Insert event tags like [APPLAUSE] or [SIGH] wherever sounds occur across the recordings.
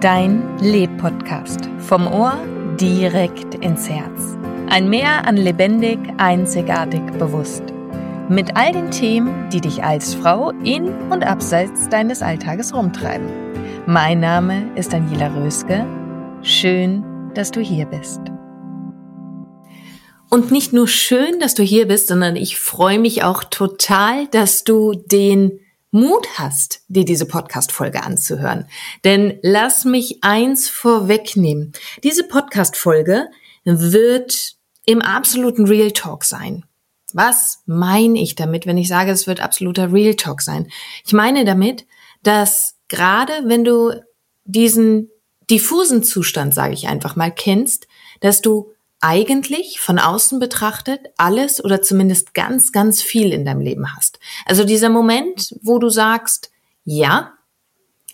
Dein Leb-Podcast. Vom Ohr direkt ins Herz. Ein Meer an lebendig, einzigartig, bewusst. Mit all den Themen, die dich als Frau in und abseits deines Alltages rumtreiben. Mein Name ist Daniela Röske. Schön, dass du hier bist. Und nicht nur schön, dass du hier bist, sondern ich freue mich auch total, dass du den Mut hast, dir diese Podcast-Folge anzuhören. Denn lass mich eins vorwegnehmen. Diese Podcast-Folge wird im absoluten Real Talk sein. Was meine ich damit, wenn ich sage, es wird absoluter Real Talk sein? Ich meine damit, dass gerade wenn du diesen diffusen Zustand, sage ich einfach mal, kennst, dass du eigentlich von außen betrachtet alles oder zumindest ganz, ganz viel in deinem Leben hast. Also dieser Moment, wo du sagst, ja,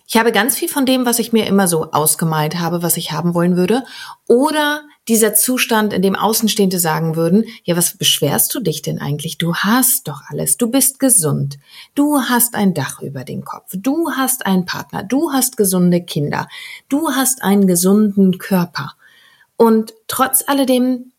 ich habe ganz viel von dem, was ich mir immer so ausgemalt habe, was ich haben wollen würde. Oder dieser Zustand, in dem Außenstehende sagen würden, ja, was beschwerst du dich denn eigentlich? Du hast doch alles. Du bist gesund. Du hast ein Dach über den Kopf. Du hast einen Partner. Du hast gesunde Kinder. Du hast einen gesunden Körper. Und trotz alledem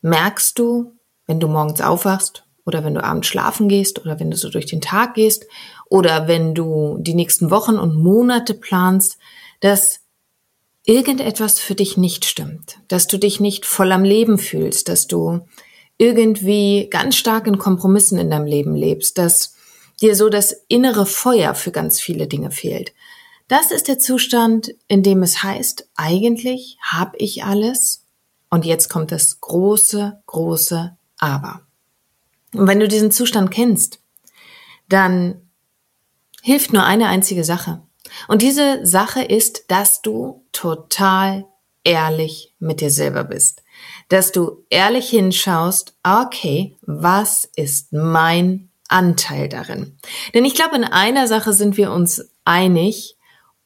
merkst du, wenn du morgens aufwachst oder wenn du abends schlafen gehst oder wenn du so durch den Tag gehst oder wenn du die nächsten Wochen und Monate planst, dass irgendetwas für dich nicht stimmt, dass du dich nicht voll am Leben fühlst, dass du irgendwie ganz stark in Kompromissen in deinem Leben lebst, dass dir so das innere Feuer für ganz viele Dinge fehlt. Das ist der Zustand, in dem es heißt, eigentlich habe ich alles und jetzt kommt das große, große Aber. Und wenn du diesen Zustand kennst, dann hilft nur eine einzige Sache. Und diese Sache ist, dass du total ehrlich mit dir selber bist. Dass du ehrlich hinschaust, okay, was ist mein Anteil darin? Denn ich glaube, in einer Sache sind wir uns einig,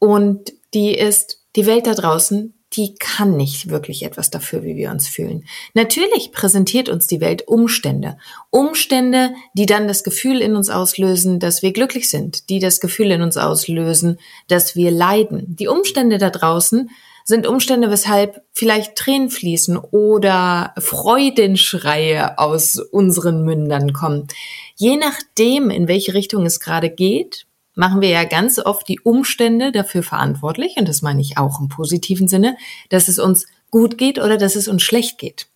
und die ist, die Welt da draußen, die kann nicht wirklich etwas dafür, wie wir uns fühlen. Natürlich präsentiert uns die Welt Umstände. Umstände, die dann das Gefühl in uns auslösen, dass wir glücklich sind, die das Gefühl in uns auslösen, dass wir leiden. Die Umstände da draußen sind Umstände, weshalb vielleicht Tränen fließen oder Freudenschreie aus unseren Mündern kommen. Je nachdem, in welche Richtung es gerade geht, machen wir ja ganz oft die Umstände dafür verantwortlich, und das meine ich auch im positiven Sinne, dass es uns gut geht oder dass es uns schlecht geht.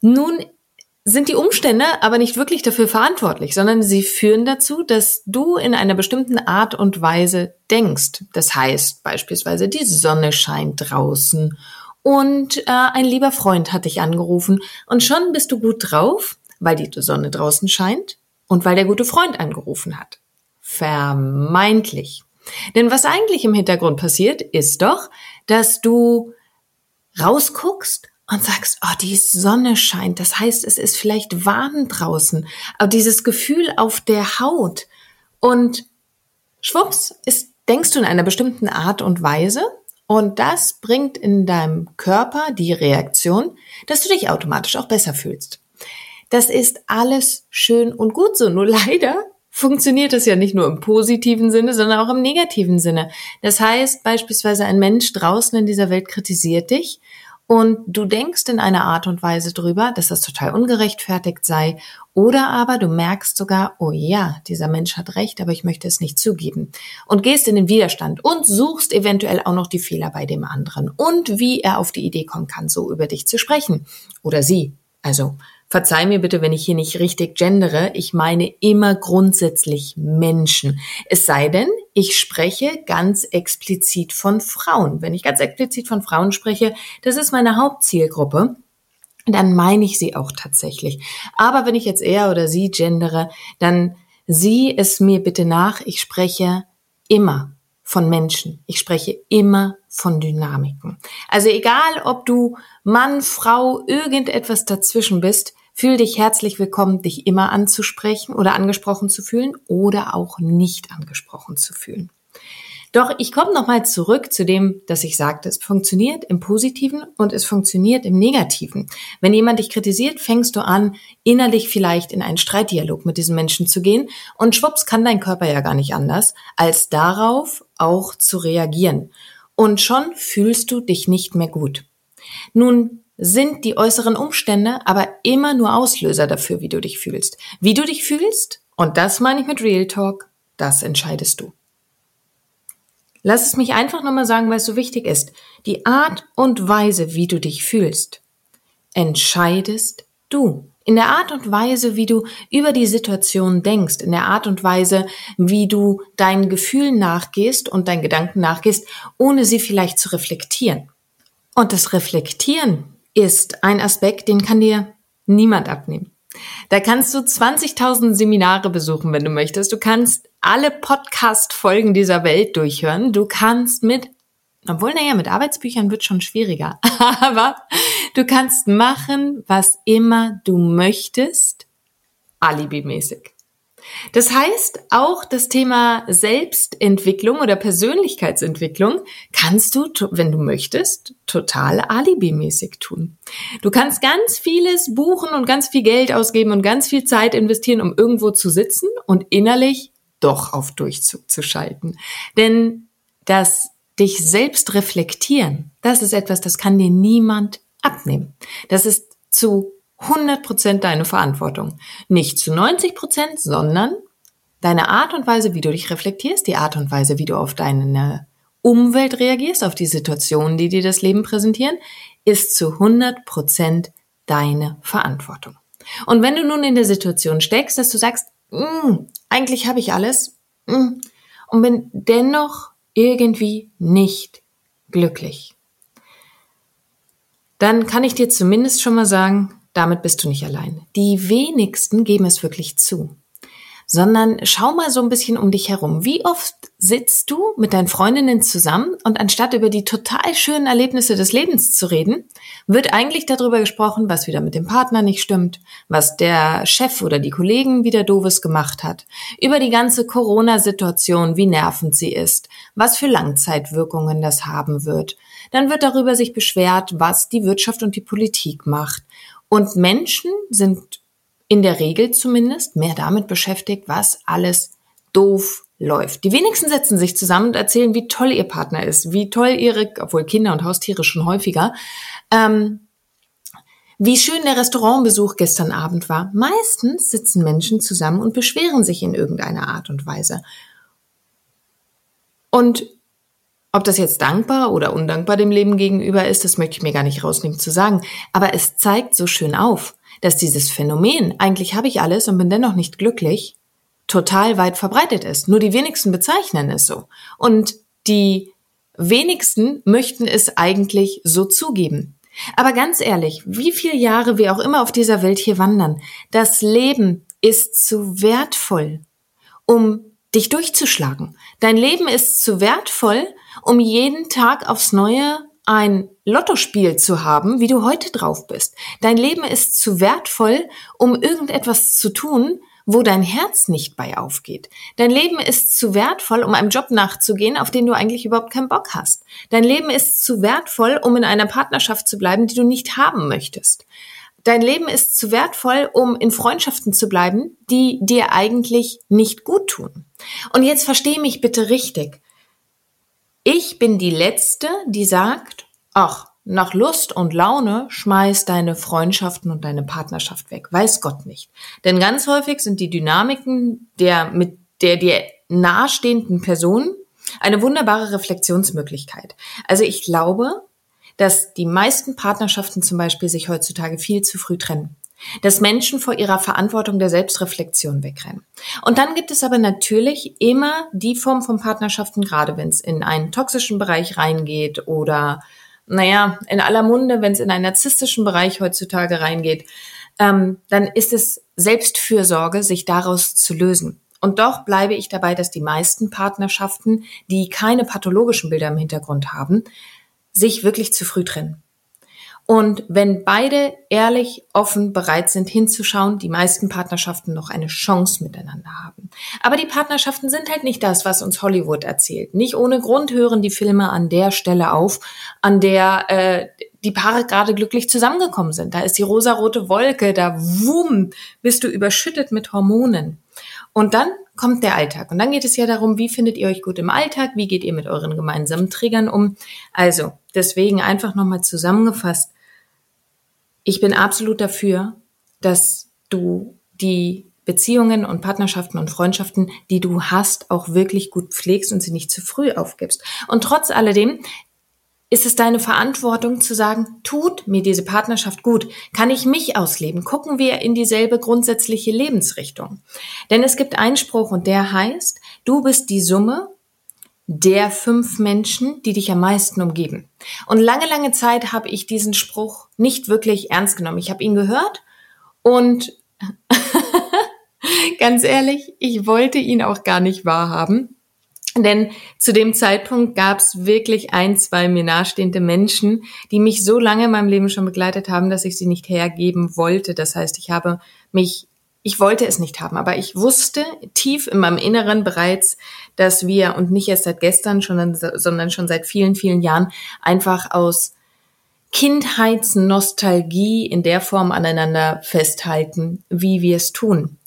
Nun sind die Umstände aber nicht wirklich dafür verantwortlich, sondern sie führen dazu, dass du in einer bestimmten Art und Weise denkst. Das heißt beispielsweise, die Sonne scheint draußen und äh, ein lieber Freund hat dich angerufen und schon bist du gut drauf, weil die Sonne draußen scheint und weil der gute Freund angerufen hat. Vermeintlich. Denn was eigentlich im Hintergrund passiert, ist doch, dass du rausguckst und sagst, oh, die Sonne scheint. Das heißt, es ist vielleicht warm draußen. Aber dieses Gefühl auf der Haut und schwupps, ist, denkst du in einer bestimmten Art und Weise und das bringt in deinem Körper die Reaktion, dass du dich automatisch auch besser fühlst. Das ist alles schön und gut so. Nur [LAUGHS] leider funktioniert das ja nicht nur im positiven Sinne, sondern auch im negativen Sinne. Das heißt beispielsweise ein Mensch draußen in dieser Welt kritisiert dich und du denkst in einer Art und Weise drüber, dass das total ungerechtfertigt sei, oder aber du merkst sogar, oh ja, dieser Mensch hat recht, aber ich möchte es nicht zugeben und gehst in den Widerstand und suchst eventuell auch noch die Fehler bei dem anderen und wie er auf die Idee kommen kann, so über dich zu sprechen oder sie. Also Verzeih mir bitte, wenn ich hier nicht richtig gendere. Ich meine immer grundsätzlich Menschen. Es sei denn, ich spreche ganz explizit von Frauen. Wenn ich ganz explizit von Frauen spreche, das ist meine Hauptzielgruppe dann meine ich sie auch tatsächlich. Aber wenn ich jetzt er oder sie gendere, dann sieh es mir bitte nach. Ich spreche immer von Menschen. Ich spreche immer von Dynamiken. Also egal, ob du Mann, Frau, irgendetwas dazwischen bist, Fühl dich herzlich willkommen, dich immer anzusprechen oder angesprochen zu fühlen oder auch nicht angesprochen zu fühlen. Doch ich komme nochmal zurück zu dem, dass ich sagte, es funktioniert im Positiven und es funktioniert im Negativen. Wenn jemand dich kritisiert, fängst du an, innerlich vielleicht in einen Streitdialog mit diesen Menschen zu gehen und schwupps kann dein Körper ja gar nicht anders, als darauf auch zu reagieren. Und schon fühlst du dich nicht mehr gut. Nun, sind die äußeren Umstände aber immer nur Auslöser dafür, wie du dich fühlst. Wie du dich fühlst, und das meine ich mit Real Talk, das entscheidest du. Lass es mich einfach nochmal sagen, weil es so wichtig ist. Die Art und Weise, wie du dich fühlst, entscheidest du. In der Art und Weise, wie du über die Situation denkst, in der Art und Weise, wie du deinen Gefühlen nachgehst und deinen Gedanken nachgehst, ohne sie vielleicht zu reflektieren. Und das Reflektieren ist ein Aspekt, den kann dir niemand abnehmen. Da kannst du 20.000 Seminare besuchen, wenn du möchtest. Du kannst alle Podcast-Folgen dieser Welt durchhören. Du kannst mit, obwohl, naja, mit Arbeitsbüchern wird schon schwieriger. [LAUGHS] Aber du kannst machen, was immer du möchtest, alibimäßig. Das heißt, auch das Thema Selbstentwicklung oder Persönlichkeitsentwicklung kannst du, wenn du möchtest, total alibimäßig tun. Du kannst ganz vieles buchen und ganz viel Geld ausgeben und ganz viel Zeit investieren, um irgendwo zu sitzen und innerlich doch auf Durchzug zu schalten. Denn das dich selbst reflektieren, das ist etwas, das kann dir niemand abnehmen. Das ist zu 100% deine Verantwortung. Nicht zu 90%, sondern deine Art und Weise, wie du dich reflektierst, die Art und Weise, wie du auf deine Umwelt reagierst, auf die Situationen, die dir das Leben präsentieren, ist zu 100% deine Verantwortung. Und wenn du nun in der Situation steckst, dass du sagst, mm, eigentlich habe ich alles mm, und bin dennoch irgendwie nicht glücklich, dann kann ich dir zumindest schon mal sagen, damit bist du nicht allein. Die wenigsten geben es wirklich zu. Sondern schau mal so ein bisschen um dich herum. Wie oft sitzt du mit deinen Freundinnen zusammen und anstatt über die total schönen Erlebnisse des Lebens zu reden, wird eigentlich darüber gesprochen, was wieder mit dem Partner nicht stimmt, was der Chef oder die Kollegen wieder doofes gemacht hat, über die ganze Corona-Situation, wie nervend sie ist, was für Langzeitwirkungen das haben wird. Dann wird darüber sich beschwert, was die Wirtschaft und die Politik macht und Menschen sind in der Regel zumindest mehr damit beschäftigt, was alles doof läuft. Die wenigsten setzen sich zusammen und erzählen, wie toll ihr Partner ist, wie toll ihre, obwohl Kinder und Haustiere schon häufiger, ähm, wie schön der Restaurantbesuch gestern Abend war. Meistens sitzen Menschen zusammen und beschweren sich in irgendeiner Art und Weise. Und ob das jetzt dankbar oder undankbar dem Leben gegenüber ist, das möchte ich mir gar nicht rausnehmen zu sagen. Aber es zeigt so schön auf, dass dieses Phänomen, eigentlich habe ich alles und bin dennoch nicht glücklich, total weit verbreitet ist. Nur die wenigsten bezeichnen es so. Und die wenigsten möchten es eigentlich so zugeben. Aber ganz ehrlich, wie viele Jahre wir auch immer auf dieser Welt hier wandern, das Leben ist zu wertvoll, um dich durchzuschlagen. Dein Leben ist zu wertvoll, um jeden Tag aufs Neue ein Lottospiel zu haben, wie du heute drauf bist. Dein Leben ist zu wertvoll, um irgendetwas zu tun, wo dein Herz nicht bei aufgeht. Dein Leben ist zu wertvoll, um einem Job nachzugehen, auf den du eigentlich überhaupt keinen Bock hast. Dein Leben ist zu wertvoll, um in einer Partnerschaft zu bleiben, die du nicht haben möchtest. dein Leben ist zu wertvoll, um in Freundschaften zu bleiben, die dir eigentlich nicht gut tun. Und jetzt versteh mich bitte richtig. Ich bin die Letzte, die sagt, ach, nach Lust und Laune schmeiß deine Freundschaften und deine Partnerschaft weg. Weiß Gott nicht. Denn ganz häufig sind die Dynamiken der mit der dir nahestehenden Person eine wunderbare Reflexionsmöglichkeit. Also ich glaube, dass die meisten Partnerschaften zum Beispiel sich heutzutage viel zu früh trennen. Dass Menschen vor ihrer Verantwortung der Selbstreflexion wegrennen. Und dann gibt es aber natürlich immer die Form von Partnerschaften, gerade wenn es in einen toxischen Bereich reingeht oder, naja, in aller Munde, wenn es in einen narzisstischen Bereich heutzutage reingeht, ähm, dann ist es Selbstfürsorge, sich daraus zu lösen. Und doch bleibe ich dabei, dass die meisten Partnerschaften, die keine pathologischen Bilder im Hintergrund haben, sich wirklich zu früh trennen. Und wenn beide ehrlich, offen bereit sind hinzuschauen, die meisten Partnerschaften noch eine Chance miteinander haben. Aber die Partnerschaften sind halt nicht das, was uns Hollywood erzählt. Nicht ohne Grund hören die Filme an der Stelle auf, an der äh, die Paare gerade glücklich zusammengekommen sind. Da ist die rosarote Wolke, da wumm, bist du überschüttet mit Hormonen. Und dann kommt der Alltag. Und dann geht es ja darum, wie findet ihr euch gut im Alltag? Wie geht ihr mit euren gemeinsamen Triggern um? Also, deswegen einfach nochmal zusammengefasst. Ich bin absolut dafür, dass du die Beziehungen und Partnerschaften und Freundschaften, die du hast, auch wirklich gut pflegst und sie nicht zu früh aufgibst. Und trotz alledem ist es deine Verantwortung zu sagen, tut mir diese Partnerschaft gut? Kann ich mich ausleben? Gucken wir in dieselbe grundsätzliche Lebensrichtung. Denn es gibt einen Spruch und der heißt, du bist die Summe der fünf Menschen, die dich am meisten umgeben. Und lange, lange Zeit habe ich diesen Spruch nicht wirklich ernst genommen. Ich habe ihn gehört und [LAUGHS] ganz ehrlich, ich wollte ihn auch gar nicht wahrhaben. Denn zu dem Zeitpunkt gab es wirklich ein, zwei mir nahestehende Menschen, die mich so lange in meinem Leben schon begleitet haben, dass ich sie nicht hergeben wollte. Das heißt, ich habe mich, ich wollte es nicht haben, aber ich wusste tief in meinem Inneren bereits, dass wir, und nicht erst seit gestern, schon, sondern schon seit vielen, vielen Jahren, einfach aus Kindheitsnostalgie in der Form aneinander festhalten, wie wir es tun.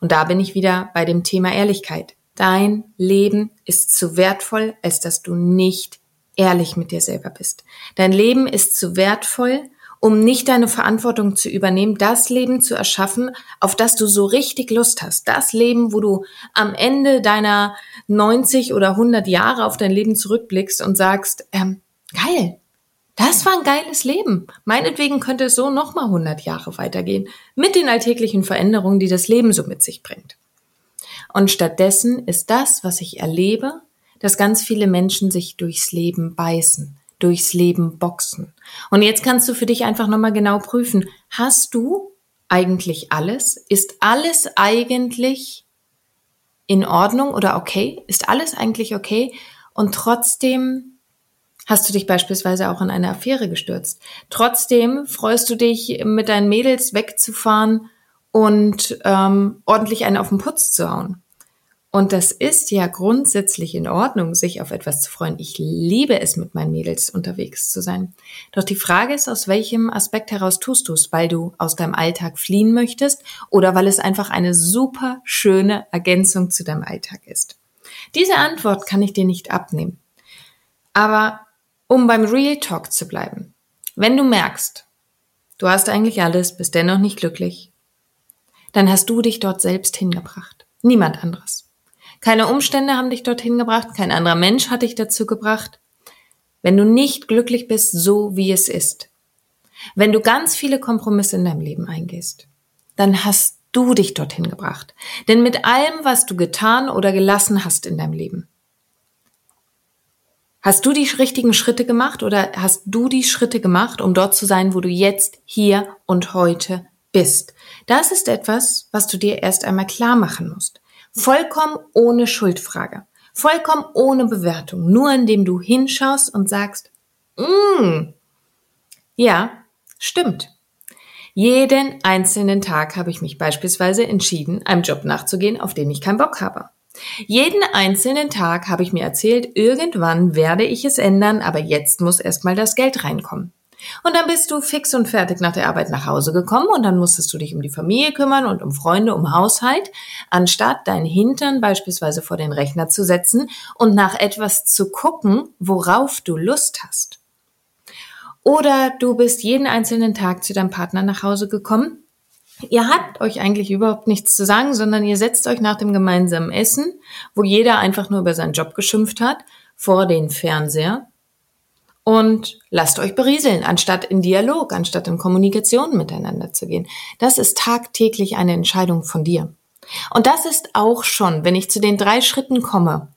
Und da bin ich wieder bei dem Thema Ehrlichkeit. Dein Leben ist zu wertvoll, als dass du nicht ehrlich mit dir selber bist. Dein Leben ist zu wertvoll, um nicht deine Verantwortung zu übernehmen, das Leben zu erschaffen, auf das du so richtig Lust hast. Das Leben, wo du am Ende deiner 90 oder 100 Jahre auf dein Leben zurückblickst und sagst, ähm, geil, das war ein geiles Leben. Meinetwegen könnte es so nochmal 100 Jahre weitergehen, mit den alltäglichen Veränderungen, die das Leben so mit sich bringt. Und stattdessen ist das, was ich erlebe, dass ganz viele Menschen sich durchs Leben beißen, durchs Leben boxen. Und jetzt kannst du für dich einfach nochmal genau prüfen, hast du eigentlich alles? Ist alles eigentlich in Ordnung oder okay? Ist alles eigentlich okay? Und trotzdem hast du dich beispielsweise auch in eine Affäre gestürzt. Trotzdem freust du dich, mit deinen Mädels wegzufahren und ähm, ordentlich einen auf den Putz zu hauen. Und das ist ja grundsätzlich in Ordnung, sich auf etwas zu freuen. Ich liebe es, mit meinen Mädels unterwegs zu sein. Doch die Frage ist, aus welchem Aspekt heraus tust du es? Weil du aus deinem Alltag fliehen möchtest oder weil es einfach eine super schöne Ergänzung zu deinem Alltag ist? Diese Antwort kann ich dir nicht abnehmen. Aber um beim Real Talk zu bleiben, wenn du merkst, du hast eigentlich alles, bist dennoch nicht glücklich, dann hast du dich dort selbst hingebracht. Niemand anderes. Keine Umstände haben dich dorthin gebracht, kein anderer Mensch hat dich dazu gebracht. Wenn du nicht glücklich bist, so wie es ist, wenn du ganz viele Kompromisse in deinem Leben eingehst, dann hast du dich dorthin gebracht. Denn mit allem, was du getan oder gelassen hast in deinem Leben, hast du die richtigen Schritte gemacht oder hast du die Schritte gemacht, um dort zu sein, wo du jetzt, hier und heute bist. Das ist etwas, was du dir erst einmal klar machen musst. Vollkommen ohne Schuldfrage. Vollkommen ohne Bewertung. Nur indem du hinschaust und sagst, mm, ja, stimmt. Jeden einzelnen Tag habe ich mich beispielsweise entschieden, einem Job nachzugehen, auf den ich keinen Bock habe. Jeden einzelnen Tag habe ich mir erzählt, irgendwann werde ich es ändern, aber jetzt muss erstmal das Geld reinkommen. Und dann bist du fix und fertig nach der Arbeit nach Hause gekommen und dann musstest du dich um die Familie kümmern und um Freunde, um Haushalt, anstatt dein Hintern beispielsweise vor den Rechner zu setzen und nach etwas zu gucken, worauf du Lust hast. Oder du bist jeden einzelnen Tag zu deinem Partner nach Hause gekommen. Ihr habt euch eigentlich überhaupt nichts zu sagen, sondern ihr setzt euch nach dem gemeinsamen Essen, wo jeder einfach nur über seinen Job geschimpft hat, vor den Fernseher und lasst euch berieseln, anstatt in Dialog, anstatt in Kommunikation miteinander zu gehen. Das ist tagtäglich eine Entscheidung von dir. Und das ist auch schon, wenn ich zu den drei Schritten komme,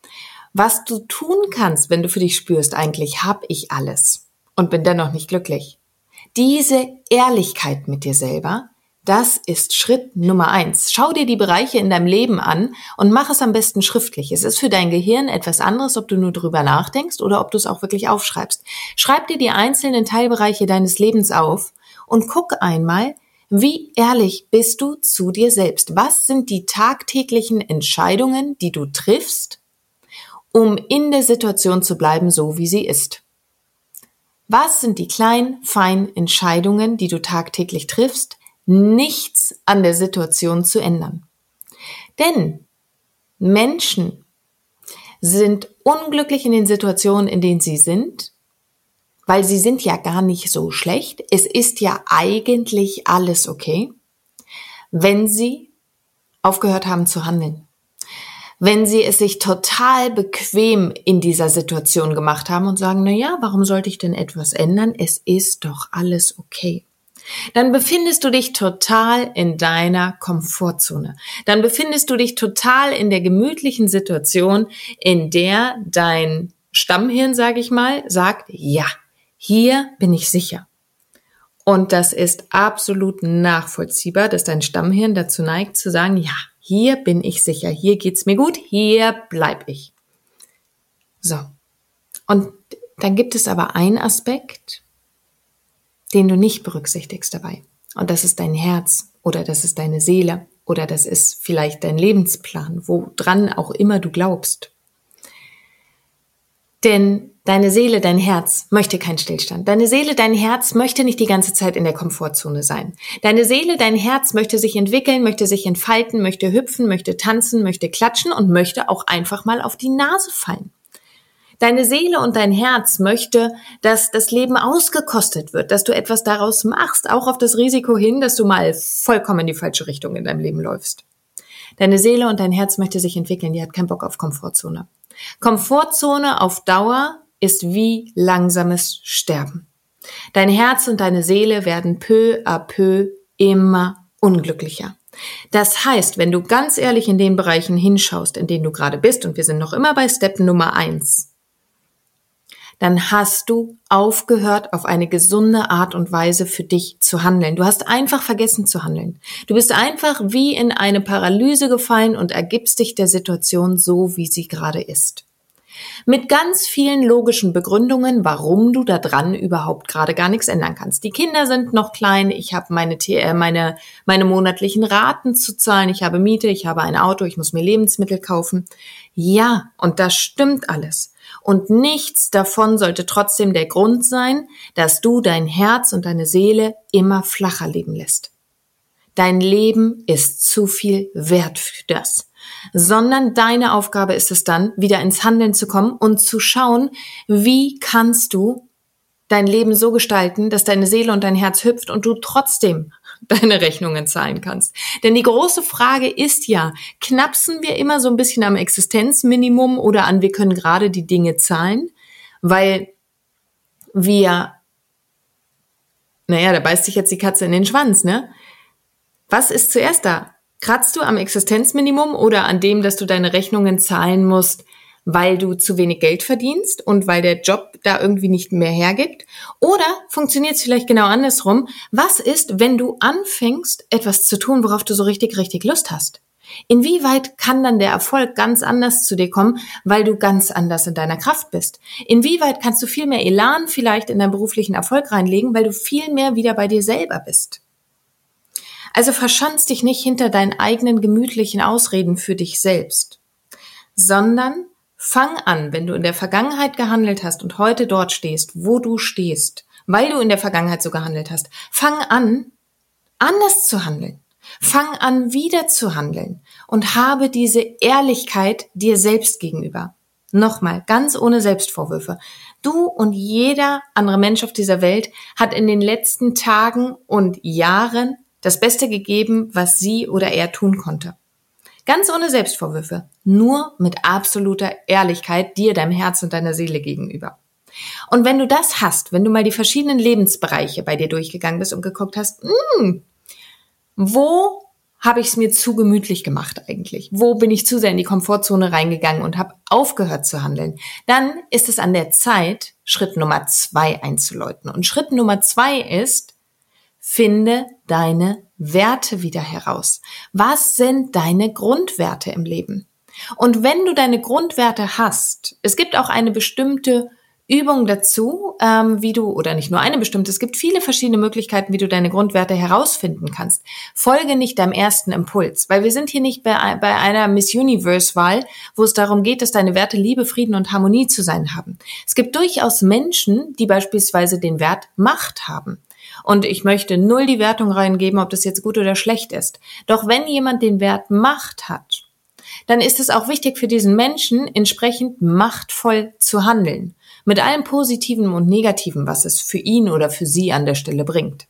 was du tun kannst, wenn du für dich spürst, eigentlich habe ich alles und bin dennoch nicht glücklich. Diese Ehrlichkeit mit dir selber, das ist Schritt Nummer eins. Schau dir die Bereiche in deinem Leben an und mach es am besten schriftlich. Es ist für dein Gehirn etwas anderes, ob du nur drüber nachdenkst oder ob du es auch wirklich aufschreibst. Schreib dir die einzelnen Teilbereiche deines Lebens auf und guck einmal, wie ehrlich bist du zu dir selbst? Was sind die tagtäglichen Entscheidungen, die du triffst, um in der Situation zu bleiben, so wie sie ist? Was sind die kleinen, feinen Entscheidungen, die du tagtäglich triffst, nichts an der Situation zu ändern. Denn Menschen sind unglücklich in den Situationen, in denen sie sind, weil sie sind ja gar nicht so schlecht. Es ist ja eigentlich alles okay, wenn sie aufgehört haben zu handeln. Wenn sie es sich total bequem in dieser Situation gemacht haben und sagen, na ja, warum sollte ich denn etwas ändern? Es ist doch alles okay dann befindest du dich total in deiner Komfortzone. Dann befindest du dich total in der gemütlichen Situation, in der dein Stammhirn, sage ich mal, sagt, ja, hier bin ich sicher. Und das ist absolut nachvollziehbar, dass dein Stammhirn dazu neigt zu sagen, ja, hier bin ich sicher, hier geht's mir gut, hier bleib ich. So. Und dann gibt es aber einen Aspekt, den du nicht berücksichtigst dabei. Und das ist dein Herz oder das ist deine Seele oder das ist vielleicht dein Lebensplan, woran auch immer du glaubst. Denn deine Seele, dein Herz möchte keinen Stillstand. Deine Seele, dein Herz möchte nicht die ganze Zeit in der Komfortzone sein. Deine Seele, dein Herz möchte sich entwickeln, möchte sich entfalten, möchte hüpfen, möchte tanzen, möchte klatschen und möchte auch einfach mal auf die Nase fallen. Deine Seele und dein Herz möchte, dass das Leben ausgekostet wird, dass du etwas daraus machst, auch auf das Risiko hin, dass du mal vollkommen in die falsche Richtung in deinem Leben läufst. Deine Seele und dein Herz möchte sich entwickeln, die hat keinen Bock auf Komfortzone. Komfortzone auf Dauer ist wie langsames Sterben. Dein Herz und deine Seele werden peu à peu immer unglücklicher. Das heißt, wenn du ganz ehrlich in den Bereichen hinschaust, in denen du gerade bist, und wir sind noch immer bei Step Nummer eins, dann hast du aufgehört, auf eine gesunde Art und Weise für dich zu handeln. Du hast einfach vergessen zu handeln. Du bist einfach wie in eine Paralyse gefallen und ergibst dich der Situation so, wie sie gerade ist. Mit ganz vielen logischen Begründungen, warum du da dran überhaupt gerade gar nichts ändern kannst. Die Kinder sind noch klein, ich habe meine, äh, meine, meine monatlichen Raten zu zahlen, ich habe Miete, ich habe ein Auto, ich muss mir Lebensmittel kaufen. Ja, und das stimmt alles. Und nichts davon sollte trotzdem der Grund sein, dass du dein Herz und deine Seele immer flacher leben lässt. Dein Leben ist zu viel wert für das. Sondern deine Aufgabe ist es dann, wieder ins Handeln zu kommen und zu schauen, wie kannst du dein Leben so gestalten, dass deine Seele und dein Herz hüpft und du trotzdem [LAUGHS] deine Rechnungen zahlen kannst. Denn die große Frage ist ja, knapsen wir immer so ein bisschen am Existenzminimum oder an, wir können gerade die Dinge zahlen, weil wir, naja, da beißt sich jetzt die Katze in den Schwanz, ne? Was ist zuerst da? Kratzt du am Existenzminimum oder an dem, dass du deine Rechnungen zahlen musst, weil du zu wenig Geld verdienst und weil der Job da irgendwie nicht mehr hergibt? Oder funktioniert es vielleicht genau andersrum? Was ist, wenn du anfängst, etwas zu tun, worauf du so richtig, richtig Lust hast? Inwieweit kann dann der Erfolg ganz anders zu dir kommen, weil du ganz anders in deiner Kraft bist? Inwieweit kannst du viel mehr Elan vielleicht in deinen beruflichen Erfolg reinlegen, weil du viel mehr wieder bei dir selber bist? Also verschanz dich nicht hinter deinen eigenen gemütlichen Ausreden für dich selbst, sondern Fang an, wenn du in der Vergangenheit gehandelt hast und heute dort stehst, wo du stehst, weil du in der Vergangenheit so gehandelt hast. Fang an, anders zu handeln. Fang an, wieder zu handeln und habe diese Ehrlichkeit dir selbst gegenüber. Nochmal, ganz ohne Selbstvorwürfe. Du und jeder andere Mensch auf dieser Welt hat in den letzten Tagen und Jahren das Beste gegeben, was sie oder er tun konnte. Ganz ohne Selbstvorwürfe, nur mit absoluter Ehrlichkeit dir, deinem Herz und deiner Seele gegenüber. Und wenn du das hast, wenn du mal die verschiedenen Lebensbereiche bei dir durchgegangen bist und geguckt hast, mh, hm, wo habe ich es mir zu gemütlich gemacht eigentlich? Wo bin ich zu sehr in die Komfortzone reingegangen und habe aufgehört zu handeln? Dann ist es an der Zeit, Schritt Nummer zwei einzuläuten. Und Schritt Nummer zwei ist, finde deine Werte wieder heraus. Was sind deine Grundwerte im Leben? Und wenn du deine Grundwerte hast, es gibt auch eine bestimmte Übung dazu, ähm, wie du, oder nicht nur eine bestimmte, es gibt viele verschiedene Möglichkeiten, wie du deine Grundwerte herausfinden kannst. Folge nicht deinem ersten Impuls, weil wir sind hier nicht bei, bei einer Miss Universe-Wahl, wo es darum geht, dass deine Werte Liebe, Frieden und Harmonie zu sein haben. Es gibt durchaus Menschen, die beispielsweise den Wert Macht haben. Und ich möchte null die Wertung reingeben, ob das jetzt gut oder schlecht ist. Doch wenn jemand den Wert Macht hat, dann ist es auch wichtig für diesen Menschen, entsprechend machtvoll zu handeln mit allem Positiven und Negativen, was es für ihn oder für sie an der Stelle bringt.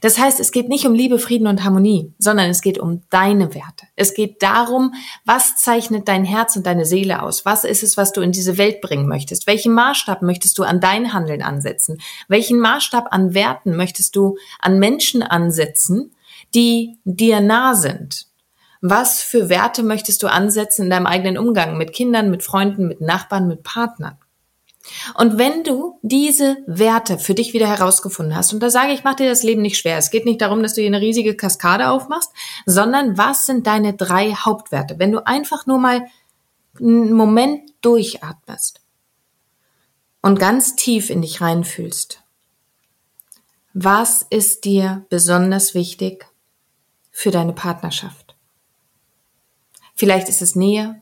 Das heißt, es geht nicht um Liebe, Frieden und Harmonie, sondern es geht um deine Werte. Es geht darum, was zeichnet dein Herz und deine Seele aus? Was ist es, was du in diese Welt bringen möchtest? Welchen Maßstab möchtest du an dein Handeln ansetzen? Welchen Maßstab an Werten möchtest du an Menschen ansetzen, die dir nah sind? Was für Werte möchtest du ansetzen in deinem eigenen Umgang mit Kindern, mit Freunden, mit Nachbarn, mit Partnern? Und wenn du diese Werte für dich wieder herausgefunden hast, und da sage ich, mach dir das Leben nicht schwer. Es geht nicht darum, dass du hier eine riesige Kaskade aufmachst, sondern was sind deine drei Hauptwerte? Wenn du einfach nur mal einen Moment durchatmest und ganz tief in dich reinfühlst. Was ist dir besonders wichtig für deine Partnerschaft? Vielleicht ist es Nähe,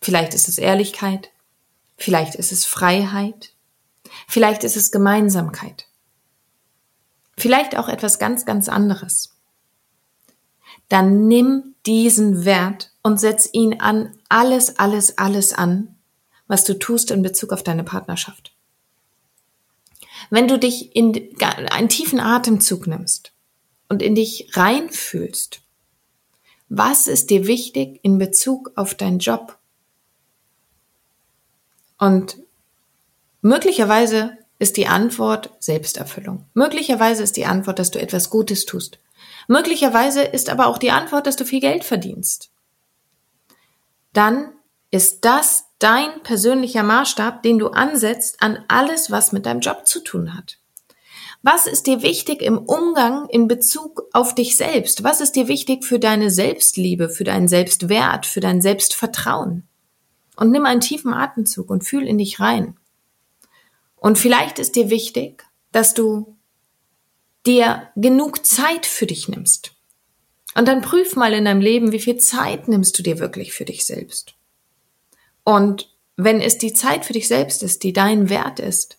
vielleicht ist es Ehrlichkeit, Vielleicht ist es Freiheit. Vielleicht ist es Gemeinsamkeit. Vielleicht auch etwas ganz, ganz anderes. Dann nimm diesen Wert und setz ihn an alles, alles, alles an, was du tust in Bezug auf deine Partnerschaft. Wenn du dich in einen tiefen Atemzug nimmst und in dich reinfühlst, was ist dir wichtig in Bezug auf deinen Job, und möglicherweise ist die Antwort Selbsterfüllung. Möglicherweise ist die Antwort, dass du etwas Gutes tust. Möglicherweise ist aber auch die Antwort, dass du viel Geld verdienst. Dann ist das dein persönlicher Maßstab, den du ansetzt an alles, was mit deinem Job zu tun hat. Was ist dir wichtig im Umgang in Bezug auf dich selbst? Was ist dir wichtig für deine Selbstliebe, für deinen Selbstwert, für dein Selbstvertrauen? Und nimm einen tiefen Atemzug und fühl in dich rein. Und vielleicht ist dir wichtig, dass du dir genug Zeit für dich nimmst. Und dann prüf mal in deinem Leben, wie viel Zeit nimmst du dir wirklich für dich selbst. Und wenn es die Zeit für dich selbst ist, die dein Wert ist,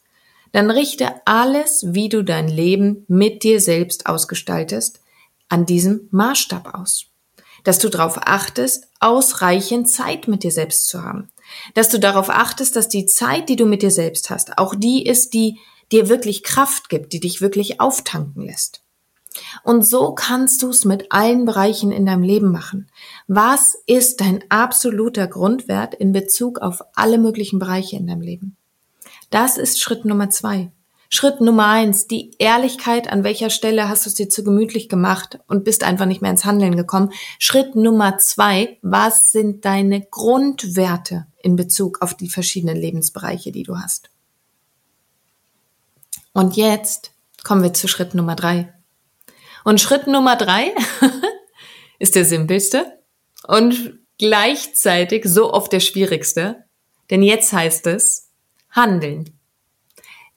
dann richte alles, wie du dein Leben mit dir selbst ausgestaltest, an diesem Maßstab aus dass du darauf achtest, ausreichend Zeit mit dir selbst zu haben. Dass du darauf achtest, dass die Zeit, die du mit dir selbst hast, auch die ist, die dir wirklich Kraft gibt, die dich wirklich auftanken lässt. Und so kannst du es mit allen Bereichen in deinem Leben machen. Was ist dein absoluter Grundwert in Bezug auf alle möglichen Bereiche in deinem Leben? Das ist Schritt Nummer zwei. Schritt Nummer eins, die Ehrlichkeit, an welcher Stelle hast du es dir zu gemütlich gemacht und bist einfach nicht mehr ins Handeln gekommen. Schritt Nummer zwei, was sind deine Grundwerte in Bezug auf die verschiedenen Lebensbereiche, die du hast? Und jetzt kommen wir zu Schritt Nummer drei. Und Schritt Nummer drei [LAUGHS] ist der simpelste und gleichzeitig so oft der schwierigste, denn jetzt heißt es handeln.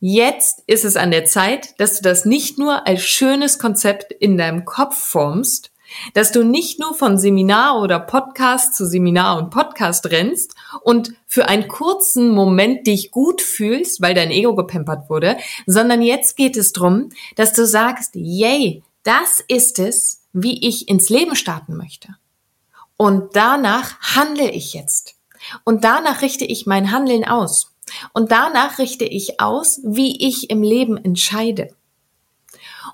Jetzt ist es an der Zeit, dass du das nicht nur als schönes Konzept in deinem Kopf formst, Dass du nicht nur von Seminar oder Podcast zu Seminar und Podcast rennst und für einen kurzen Moment dich gut fühlst, weil dein Ego gepempert wurde, sondern jetzt geht es drum, dass du sagst, yay, das ist es, wie ich ins Leben starten möchte. Und danach handle ich jetzt. Und danach richte ich mein Handeln aus. Und danach richte ich aus, wie ich im Leben entscheide.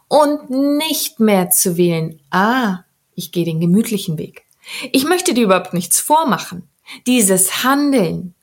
Und nicht mehr zu wählen, ah, ich gehe den gemütlichen Weg. Ich möchte dir überhaupt nichts vormachen. Dieses Handeln,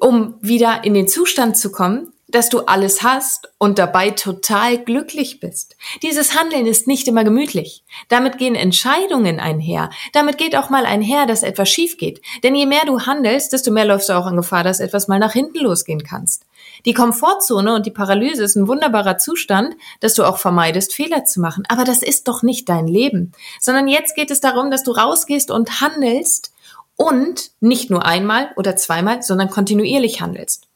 um wieder in den Zustand zu kommen, dass du alles hast und dabei total glücklich bist. Dieses Handeln ist nicht immer gemütlich. Damit gehen Entscheidungen einher. Damit geht auch mal einher, dass etwas schief geht. Denn je mehr du handelst, desto mehr läufst du auch in Gefahr, dass etwas mal nach hinten losgehen kannst. Die Komfortzone und die Paralyse ist ein wunderbarer Zustand, dass du auch vermeidest, Fehler zu machen. Aber das ist doch nicht dein Leben. Sondern jetzt geht es darum, dass du rausgehst und handelst und nicht nur einmal oder zweimal, sondern kontinuierlich handelst.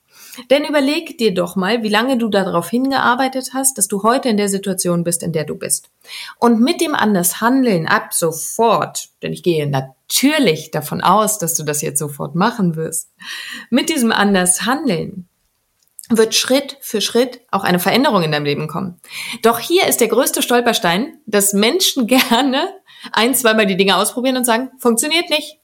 Denn überleg dir doch mal, wie lange du darauf hingearbeitet hast, dass du heute in der Situation bist, in der du bist. Und mit dem anders Handeln ab sofort, denn ich gehe natürlich davon aus, dass du das jetzt sofort machen wirst, mit diesem anders Handeln wird Schritt für Schritt auch eine Veränderung in deinem Leben kommen. Doch hier ist der größte Stolperstein, dass Menschen [LAUGHS] gerne ein, zweimal die Dinge ausprobieren und sagen, funktioniert nicht.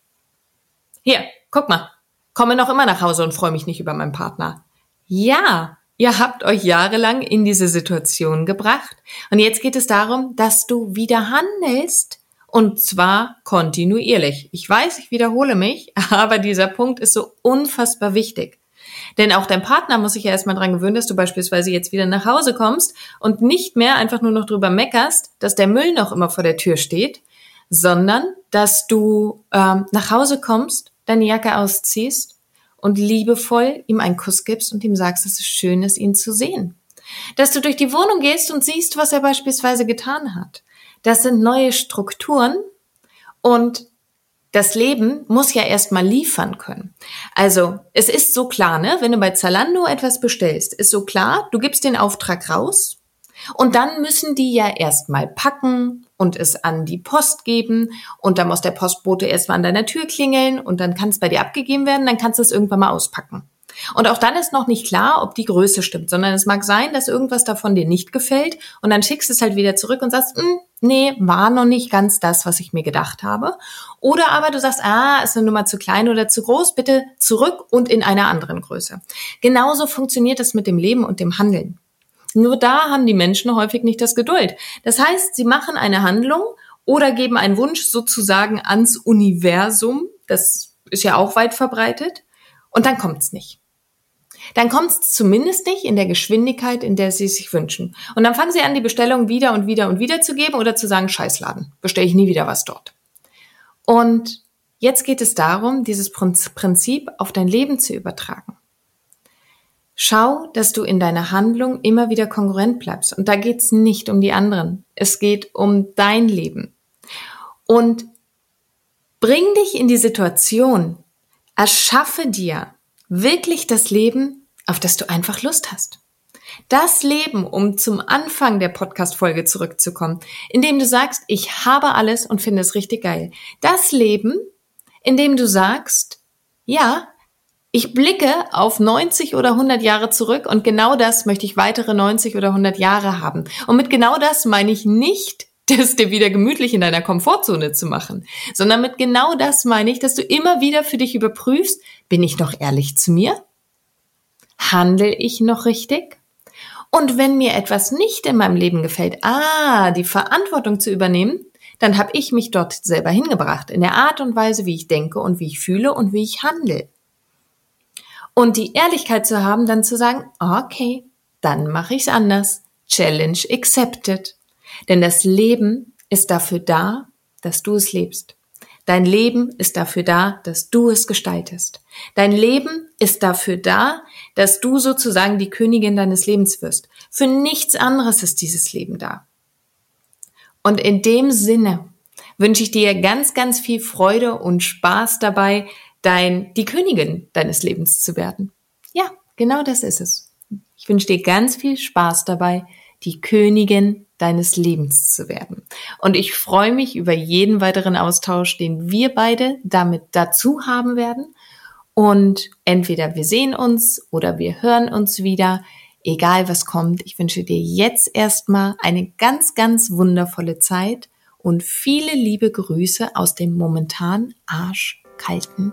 Hier, guck mal, komme noch immer nach Hause und freue mich nicht über meinen Partner. Ja, ihr habt euch jahrelang in diese Situation gebracht und jetzt geht es darum, dass du wieder handelst und zwar kontinuierlich. Ich weiß, ich wiederhole mich, [LAUGHS] aber dieser Punkt ist so unfassbar wichtig. Denn auch dein Partner muss sich ja erstmal dran gewöhnen, dass du beispielsweise jetzt wieder nach Hause kommst und nicht mehr einfach nur noch drüber meckerst, dass der Müll noch immer vor der Tür steht, sondern dass du ähm, nach Hause kommst deine Jacke ausziehst und liebevoll ihm einen Kuss gibst und ihm sagst, dass es schön ist, ihn zu sehen. Dass du durch die Wohnung gehst und siehst, was er beispielsweise getan hat. Das sind neue Strukturen und das Leben muss ja erstmal liefern können. Also, es ist so klar, ne? Wenn du bei Zalando etwas bestellst, ist so klar, du gibst den Auftrag raus und dann müssen die ja erstmal packen und es an die Post geben und dann muss der Postbote erstmal an deiner Tür klingeln und dann kann es bei dir abgegeben werden, dann kannst du es irgendwann mal auspacken. Und auch dann ist noch nicht klar, ob die Größe stimmt, sondern es mag sein, dass irgendwas davon dir nicht gefällt und dann schickst du es halt wieder zurück und sagst, hm, nee, war noch nicht ganz das, was ich mir gedacht habe. Oder aber du sagst, ah, ist eine Nummer zu klein oder zu groß, bitte zurück und in einer anderen Größe. Genauso funktioniert es mit dem Leben und dem Handeln. Nur da haben die Menschen häufig nicht das Geduld. Das heißt, sie machen eine Handlung oder geben einen Wunsch sozusagen ans Universum. Das ist ja auch weit verbreitet. Und dann kommt's nicht. Dann kommt's zumindest nicht in der Geschwindigkeit, in der sie sich wünschen. Und dann fangen sie an, die Bestellung wieder und wieder und wieder zu geben oder zu sagen, Scheißladen, bestelle ich nie wieder was dort. Und jetzt geht es darum, dieses Prinzip auf dein Leben zu übertragen. Schau, dass du in deiner Handlung immer wieder kongruent bleibst. Und da geht's nicht um die anderen. Es geht um dein Leben. Und bring dich in die Situation, erschaffe dir wirklich das Leben, auf das du einfach Lust hast. Das Leben, um zum Anfang der Podcast-Folge zurückzukommen, in dem du sagst, ich habe alles und finde es richtig geil. Das Leben, in dem du sagst, ja, ich blicke auf 90 oder 100 Jahre zurück und genau das möchte ich weitere 90 oder 100 Jahre haben. Und mit genau das meine ich nicht, [LAUGHS] das dir wieder gemütlich in deiner Komfortzone zu machen, sondern mit genau das meine ich, dass du immer wieder für dich überprüfst, bin ich noch ehrlich zu mir? Handle ich noch richtig? Und wenn mir etwas nicht in meinem Leben gefällt, ah, die Verantwortung zu übernehmen, dann habe ich mich dort selber hingebracht, in der Art und Weise, wie ich denke und wie ich fühle und wie ich handle. Und die Ehrlichkeit zu haben, dann zu sagen, okay, dann mache ich es anders. Challenge accepted. Denn das Leben ist dafür da, dass du es lebst. Dein Leben ist dafür da, dass du es gestaltest. Dein Leben ist dafür da, dass du sozusagen die Königin deines Lebens wirst. Für nichts anderes ist dieses Leben da. Und in dem Sinne wünsche ich dir ganz, ganz viel Freude und Spaß dabei, dein, die Königin deines Lebens zu werden. Ja, genau das ist es. Ich wünsche dir ganz viel Spaß dabei, die Königin deines Lebens zu werden. Und ich freue mich über jeden weiteren Austausch, den wir beide damit dazu haben werden. Und entweder wir sehen uns oder wir hören uns wieder. Egal was kommt, ich wünsche dir jetzt erstmal eine ganz, ganz wundervolle Zeit und viele liebe Grüße aus dem momentan arschkalten